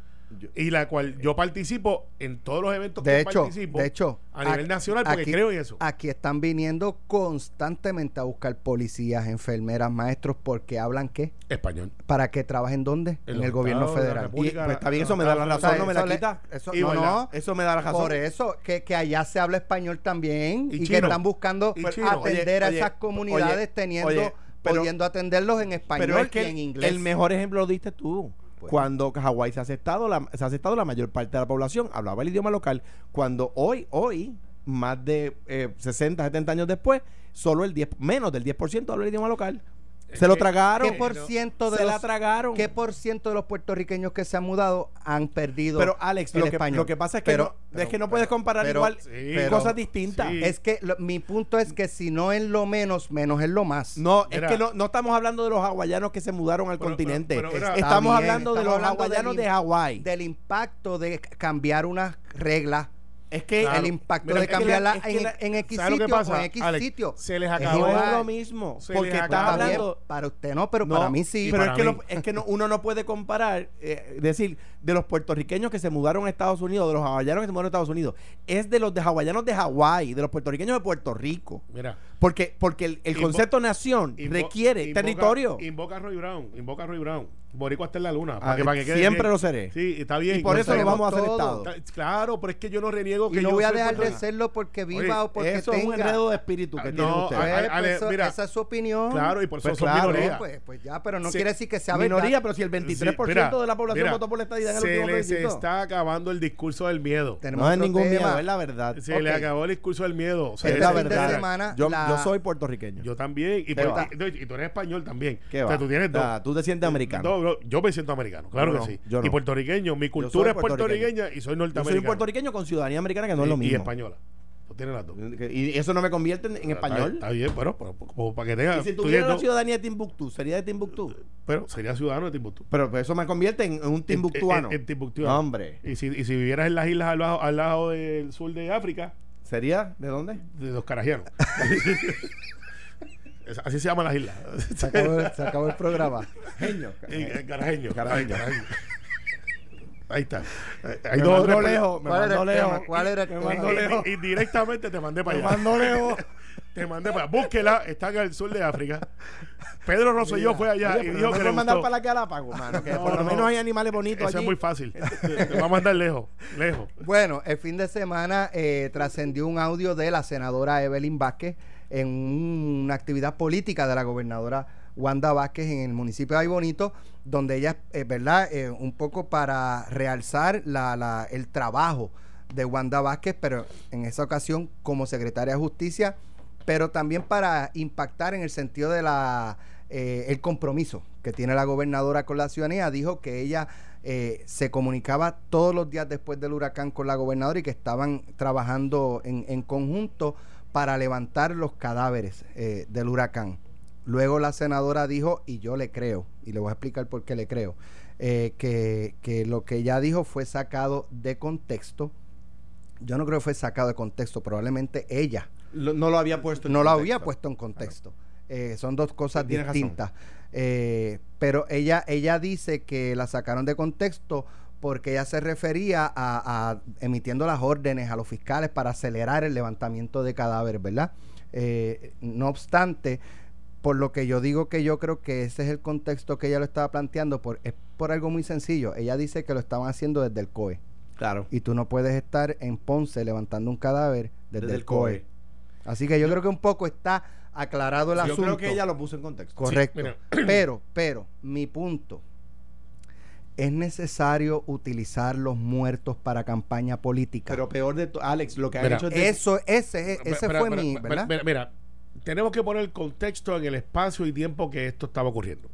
y la cual yo participo en todos los eventos De que hecho, participo de hecho, a nivel aquí- nacional porque aquí- creo en eso. Aquí están viniendo constantemente a buscar policías, enfermeras, maestros, porque hablan qué? Español. ¿Para que trabajen dónde? En, el gobierno federal. Y, pues, está bien, eso me da la O razón, sea, no me la eso le- quita. eso- Y no. Eso me da la razón. Por eso, que, que allá se habla español también Y y, que están buscando Y chino. atender a esas oye, comunidades oye, teniendo, oye, pero- pudiendo atenderlos en español Pero es que y en inglés. el mejor ejemplo lo diste tú. Pues. Cuando Hawái se ha aceptado, la, se ha aceptado la mayor parte de la población hablaba el idioma local. Cuando hoy, hoy, más de eh, 60, 70 años después, solo el 10, menos del 10% habla el idioma local. Se lo que- tragaron. ¿Qué por ciento de se los, la tragaron. ¿Qué por ciento de los puertorriqueños que se han mudado han perdido Pero Alex, el lo que, español? lo que pasa es que, Pero- no, pero- es que no pero- puedes comparar pero- igual Sí, cosas distintas. sí. Es que lo- mi punto es que si no es lo menos, menos es lo más. No, Mira. es que no, no estamos hablando de los hawaianos que se mudaron al Pero- continente. mira, estamos bien, hablando de los hablando hawaianos del de Hawái. Del impacto de cambiar unas reglas. Es que Claro. El impacto Mira, de es que la- cambiarla es que en, la- en X ¿sabes lo que sitio o en X Alex? sitio. Se les Es acabó no es igual. lo mismo. Se porque está bien, hablando. para usted no, pero No, para mí sí. Pero es que, lo- es que no- uno no puede comparar, eh, decir, de los puertorriqueños que se mudaron a Estados Unidos, de los hawaianos que se mudaron a Estados Unidos, es de los de hawaianos de Hawái, de los puertorriqueños de Puerto Rico. Mira. Porque, porque el, concepto nación invo- requiere invoca- territorio. Invoca a Roy Brown. Invoca a Roy Brown. Boricua está en la luna. Ah, Para que, para que quede siempre bien. lo seré. Sí, está bien. y por eso lo vamos a hacer todo. Estado. Claro, pero es que yo no reniego que Y no yo voy a dejar de serlo porque viva Oye, o porque Eso es un enredo de espíritu que Ah, tiene no, usted. Pues, Ale- pues, Ale, eso- mira. esa es su opinión. Claro, y por eso Pues son claro. minorías. Pues, pues ya, pero no Sí. quiere decir que sea minoría, verdad. pero si el 23% Sí, mira, de la población mira, votó por la estadía en el Se último les plebiscito. está acabando el discurso del miedo. Tenemos No otro ningún tema. miedo, es la verdad. Se le acabó el discurso del miedo. O sea, Es la verdad. yo, soy puertorriqueño. Yo también. Y, tú eres español también. ¿Qué o sea, va? tú tienes dos. Ah, tú te sientes americano. No, yo me siento americano, claro No, que sí. yo. Y puertorriqueño, mi soy cultura es puertorriqueña y soy Yo norteamericano. soy un puertorriqueño con ciudadanía americana que no es lo mismo. Y española. Tú tienes las dos. Y eso no me convierte en, en Está- español. Está, bien, pero, como para que tenga. Y si tuviera la ciudadanía de Timbuktu, sería de Timbuktu. pero sería ciudadano de Timbuktu. Pero pues, eso me convierte en, en un timbuktuano. En, en- en Timbuktu. No, hombre. Y si, y si vivieras en las islas al, bajo- al lado del sur de África, ¿Sería? ¿De dónde? de los carajianos. *laughs* Es- Así se llaman las islas. Se acabó, se acabó el programa. Genio. Eh, Carajeño. Carajeño. Ahí está. Eh, Hay Me dos o mandó tres- lejos, me ¿Cuál era mandó lejos. ¿Cuál era el Me tema? mandó lejos. Y, y directamente te mandé para Me allá. mandó lejos. *laughs* Te mandé para allá. Búsquela, está en el sur de África. Pedro Rosselló fue allá Oye, y dijo no que me le puedes mandar gustó. para la Galápagos, mano. Que *laughs* No, por lo no. menos hay animales bonitos Eso allí. es muy fácil. Te, te va a mandar lejos. Lejos. Bueno, el fin de semana eh, trascendió un audio de la senadora Evelyn Vázquez en una actividad política de la gobernadora Wanda Vázquez en el municipio de Ay Bonito, donde ella, eh, ¿verdad? Eh, un poco para realzar la, la- el trabajo de Wanda Vázquez, pero en esa ocasión como secretaria de Justicia, pero también para impactar en el sentido de la eh, el compromiso que tiene la gobernadora con la ciudadanía. Dijo que ella eh, se comunicaba todos los días después del huracán con la gobernadora y que estaban trabajando en, en conjunto para levantar los cadáveres eh, del huracán. Luego la senadora dijo, y yo le creo, y le voy a explicar por qué le creo, eh, que, que lo que ella dijo fue sacado de contexto. Yo no creo que fue sacado de contexto, probablemente ella Lo- no lo había puesto en no lo contexto. había puesto en contexto. Eh, son dos cosas distintas. Eh, pero ella, ella dice que la sacaron de contexto porque ella se refería a, a emitiendo las órdenes a los fiscales para acelerar el levantamiento de cadáveres, ¿verdad? Eh, no obstante, por lo que yo digo que yo creo que ese es el contexto que ella lo estaba planteando, por, es por algo muy sencillo. Ella dice que lo estaban haciendo desde el COE. Claro. Y tú no puedes estar en Ponce levantando un cadáver desde, el COE. Así que yo creo que un poco está aclarado el Yo asunto. creo que ella lo puso en contexto. Correcto. pero, pero, mi punto. ¿Es necesario utilizar los muertos para campaña política? Pero peor de todo, Alex, lo que Mira, hecho es de- Eso, ese, ese Espera, fue mi. Mira, mira, tenemos que poner el contexto en el espacio y tiempo que esto estaba ocurriendo.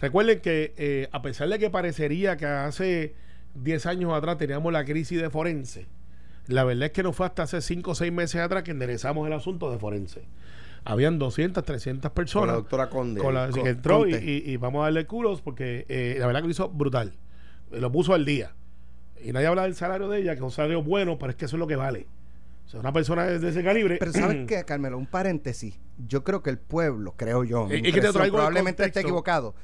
Recuerden que eh, a pesar de que parecería que hace 10 años atrás teníamos la crisis de forense, la verdad es que no fue hasta hace 5 o 6 meses atrás que enderezamos el asunto de forense. Habían 200, 300 con personas la doctora Conde. con la Con- que entró y, y- y vamos a darle culos porque eh, la verdad que lo hizo brutal. Lo puso al día. Y nadie habla del salario de ella, que es un salario bueno, pero es que eso es lo que vale. O sea, una persona de de ese calibre. Pero ¿sabes *clears throat* qué, Carmelo? Un paréntesis. Yo creo que el pueblo, creo yo, que te traigo probablemente esté equivocado.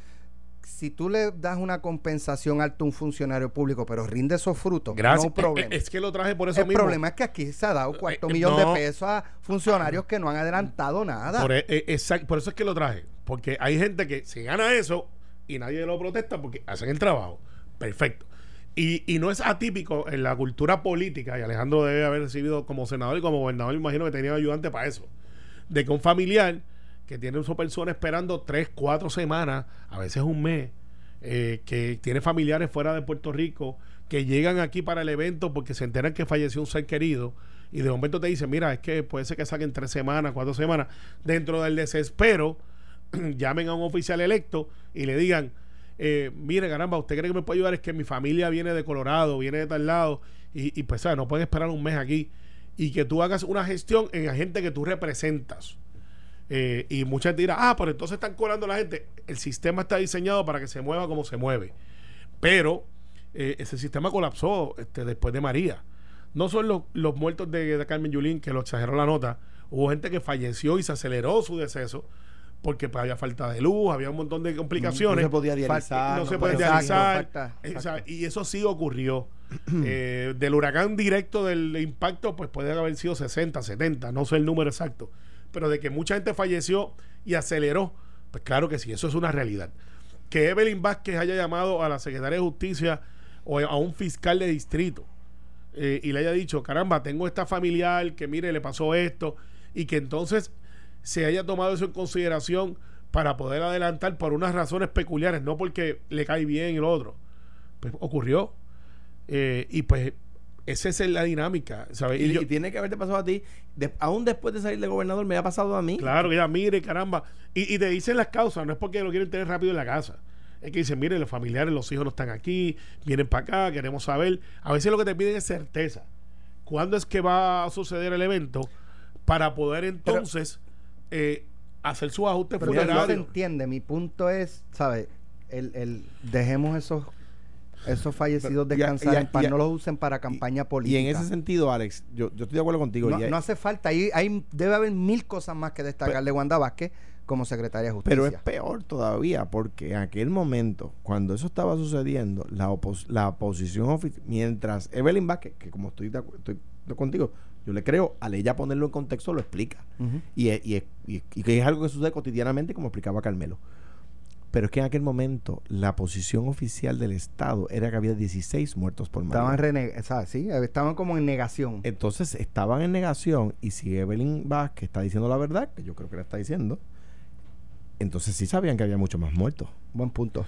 Si tú le das una compensación a un funcionario público, pero rinde esos frutos, Gracias. no hay problema. Es, es que lo traje por eso el mismo. problema es que aquí se ha dado cuarto Eh, eh, millón no. de pesos a funcionarios que no han adelantado nada. Por, eh, exact- por eso es que lo traje. Porque hay gente que se gana eso y nadie lo protesta porque hacen el trabajo. Perfecto. Y, y no es atípico en la cultura política, y Alejandro debe haber recibido como senador y como gobernador, imagino que tenía ayudante para eso, de que un familiar que tiene a su persona esperando tres, cuatro semanas, a veces un mes, eh, que tiene familiares fuera de Puerto Rico, que llegan aquí para el evento porque se enteran que falleció un ser querido, y de momento te dicen, mira, es que puede ser que saquen tres semanas, cuatro semanas, dentro del desespero, *clears throat* llamen a un oficial electo y le digan, eh, mire, caramba, ¿usted cree que me puede ayudar? Es que mi familia viene de Colorado, viene de tal lado, y, y pues, ¿sabes? No pueden esperar un mes aquí. Y que tú hagas una gestión en la gente que tú representas. Eh, y mucha gente dirá, ah, pero entonces están colando la gente. El sistema está diseñado para que se mueva como se mueve. Pero eh, ese sistema colapsó este, después de María. No son los, los muertos de, de Carmen Yulín, que lo exageró la nota. Hubo gente que falleció y se aceleró su deceso porque pues, había falta de luz, había un montón de complicaciones. No se podía dializar. no se no podía- dializar. falta- o sea, exacto. y eso sí ocurrió. *clears throat* Eh, del huracán directo del impacto, pues puede haber sido 60, 70, no sé el número exacto. Pero de que mucha gente falleció y aceleró, pues claro que sí, eso es una realidad. Que Evelyn Vázquez haya llamado a la Secretaria de Justicia o a un fiscal de distrito eh, y le haya dicho, caramba, tengo esta familiar que mire, le pasó esto, y que entonces se haya tomado eso en consideración para poder adelantar por unas razones peculiares, no porque le cae bien lo otro. Pues ocurrió. Eh, y pues esa es la dinámica, ¿sabes? Y, Y yo- y tiene que haberte pasado a ti. De- aún después de salir de gobernador, me ha pasado a mí. Claro, ya mire, caramba. Y, y te dicen las causas, no es porque lo quieren tener rápido en la casa. Es que dicen, mire, los familiares, los hijos no están aquí, vienen para acá, queremos saber. A veces lo que te piden es certeza. ¿Cuándo es que va a suceder el evento? Para poder entonces eh, hacer sus ajustes Pero eso se funerarios. entiende. Mi punto es, ¿sabes? El, el, dejemos esos esos fallecidos Pero, y a- descansar y a- en paz, y a- no los usen para campaña política. Y en ese sentido, Alex, yo, yo estoy de acuerdo contigo. no, hace falta. Ahí hay, debe haber mil cosas más que destacar de Wanda Vázquez como secretaria de justicia. Pero es peor todavía, porque en aquel momento, cuando eso estaba sucediendo, la, opos- la oposición oficial, mientras Evelyn Vázquez, que como estoy, de estoy contigo, yo le creo, al ella ponerlo en contexto lo explica. Y, es- y, es- y, y que es algo que sucede cotidianamente, como explicaba Carmelo. Pero es que en aquel momento la posición oficial del Estado era que había 16 muertos por María. Estaban, rene- ¿sabes? Sí, estaban como en negación. Entonces estaban en negación y si Evelyn Vázquez está diciendo la verdad, que yo creo que la está diciendo, entonces sí sabían que había muchos más muertos. Buen punto.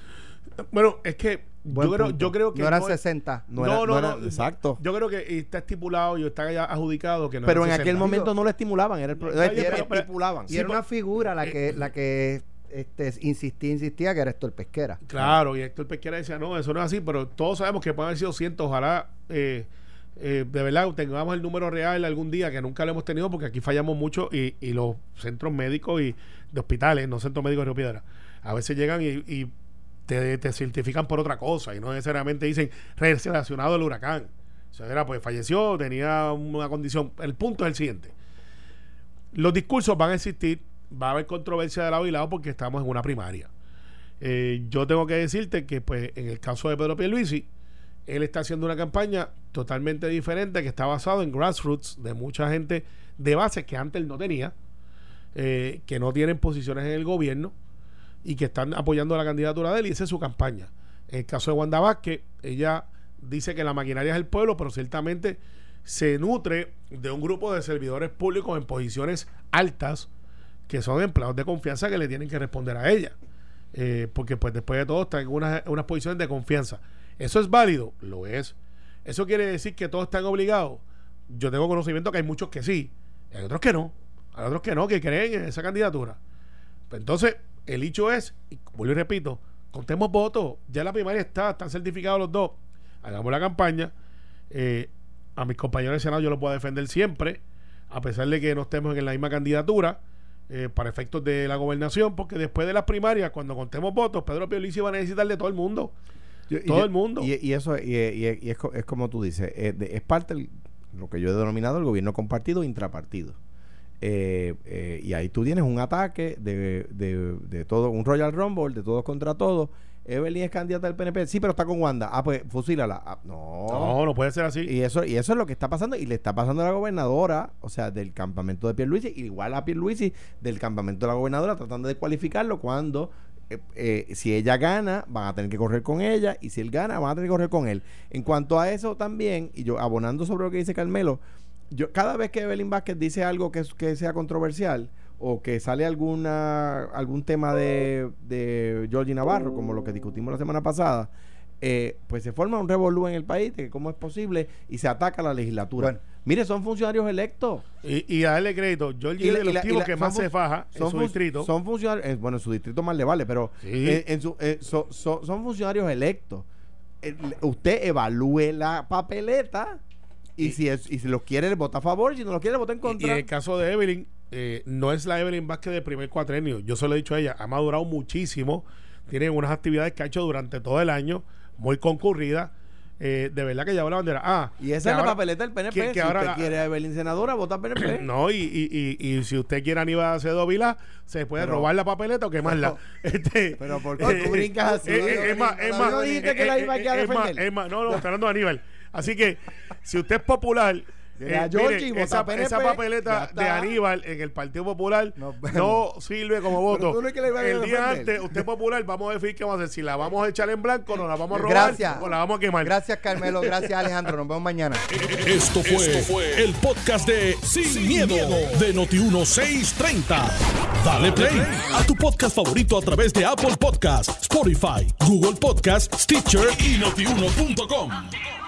Bueno, es que Buen yo creo, punto. yo creo que no eran es- 60. No era- no era- exacto. Yo creo que está estipulado y está ya adjudicado que no pero en aquel 60. momento no lo estimulaban, era el era- pero- pero- estipulaban. Y era Sí, una figura la que, la que este, insistía, insistía que era Héctor Pesquera. Claro, y Héctor Pesquera decía, no, eso no es así, pero todos sabemos que pueden haber sido cientos, ojalá eh, eh, de verdad tengamos el número real algún día, que nunca lo hemos tenido porque aquí fallamos mucho y, y los centros médicos y de hospitales, no centros médicos de Río Piedra, a veces llegan y, te certifican por otra cosa y no necesariamente dicen relacionado al huracán. O sea, era pues falleció, tenía una condición. El punto es el siguiente. Los discursos van a existir, va a haber controversia de lado y lado porque estamos en una primaria. Eh, yo tengo que decirte que, pues, en el caso de Pedro Pierluisi, él está haciendo una campaña totalmente diferente que está basado en grassroots de mucha gente de base que antes no tenía, eh, que no tienen posiciones en el gobierno y que están apoyando la candidatura de él y esa es su campaña. En el caso de Wanda Vázquez, ella dice que la maquinaria es el pueblo, pero ciertamente se nutre de un grupo de servidores públicos en posiciones altas que son empleados de confianza que le tienen que responder a ella. Eh, porque pues después de todo está en unas, posiciones de confianza. ¿Eso es válido? Lo es. ¿Eso quiere decir que todos están obligados? Yo tengo conocimiento que hay muchos que sí, hay otros que no. Hay otros que no, que creen en esa candidatura. Pues entonces, el hecho es, y vuelvo y repito, contemos votos. Ya la primaria está, están certificados los dos. Hagamos la campaña. Eh, a mis compañeros de Senado yo los puedo defender siempre, a pesar de que no estemos en la misma candidatura. Eh, para efectos de la gobernación, porque después de las primarias, cuando contemos votos, Pedro Piolici va a necesitar de todo el mundo. todo el mundo. Y, eso y, es, como tú dices, es, es parte de lo que yo he denominado el gobierno compartido intrapartido. Eh, eh, y ahí tú tienes un ataque de, de, de, todo, un Royal Rumble, de todos contra todos. Evelyn es candidata del PNP, sí, pero está con Wanda. Ah, pues fusílala. Ah, no. No, no puede ser así. Y eso, y eso es lo que está pasando, y le está pasando a la gobernadora, o sea, del campamento de Pierluisi, igual a Pierluisi, del campamento de la gobernadora, tratando de cualificarlo cuando eh, si ella gana, van a tener que correr con ella, y si él gana, van a tener que correr con él. En cuanto a eso también, y yo abonando sobre lo que dice Carmelo, yo cada vez que Evelyn Vázquez dice algo que, que sea controversial o que sale alguna algún tema de, de Georgie Navarro, como lo que discutimos la semana pasada, eh, pues se forma un revolú en el país de cómo es posible y se ataca la legislatura. Mire, son funcionarios electos. Y, y a darle crédito, Georgie es de los tipos que más se faja en su distrito. Son funcionarios, eh, bueno, en su distrito más le vale, pero en, su, eh, son funcionarios electos. usted evalúe la papeleta y, si, es, y si los quiere, vota a favor. Si no los quiere, vota en contra. Y, en el caso de Evelyn, eh, no es la Evelyn Vázquez del primer cuatrenio. Yo se lo he dicho a ella, ha madurado muchísimo. Tiene unas actividades que ha hecho durante todo el año, muy concurridas. Eh, de verdad que lleva la bandera. Ah, y esa es la papeleta del PNP. si ahora usted quiere a Evelyn senadora, vota PNP. *clears throat* No, y, y, y, y, si usted quiere a Aníbal Acedo Vila, se puede robar la papeleta o quemarla. *laughs* este, pero ¿por qué tú brincas así? es más, es más. No dijiste que la iba a defender. Es más, no, no, está hablando de Aníbal. Así que, si usted es popular, eh, esa, papeleta de Aníbal en el Partido Popular no sirve como *laughs* voto. el día antes, usted es popular, vamos a decir qué vamos a hacer. Si la vamos a echar en blanco, no la vamos a robar gracias. o la vamos a quemar. Gracias, Carmelo. Gracias, Alejandro. Nos vemos mañana. Esto fue, el podcast de Sin, miedo, de Noti1630. Dale play a tu podcast favorito a través de Apple Podcasts, Spotify, Google Podcasts, Stitcher y notiuno.com.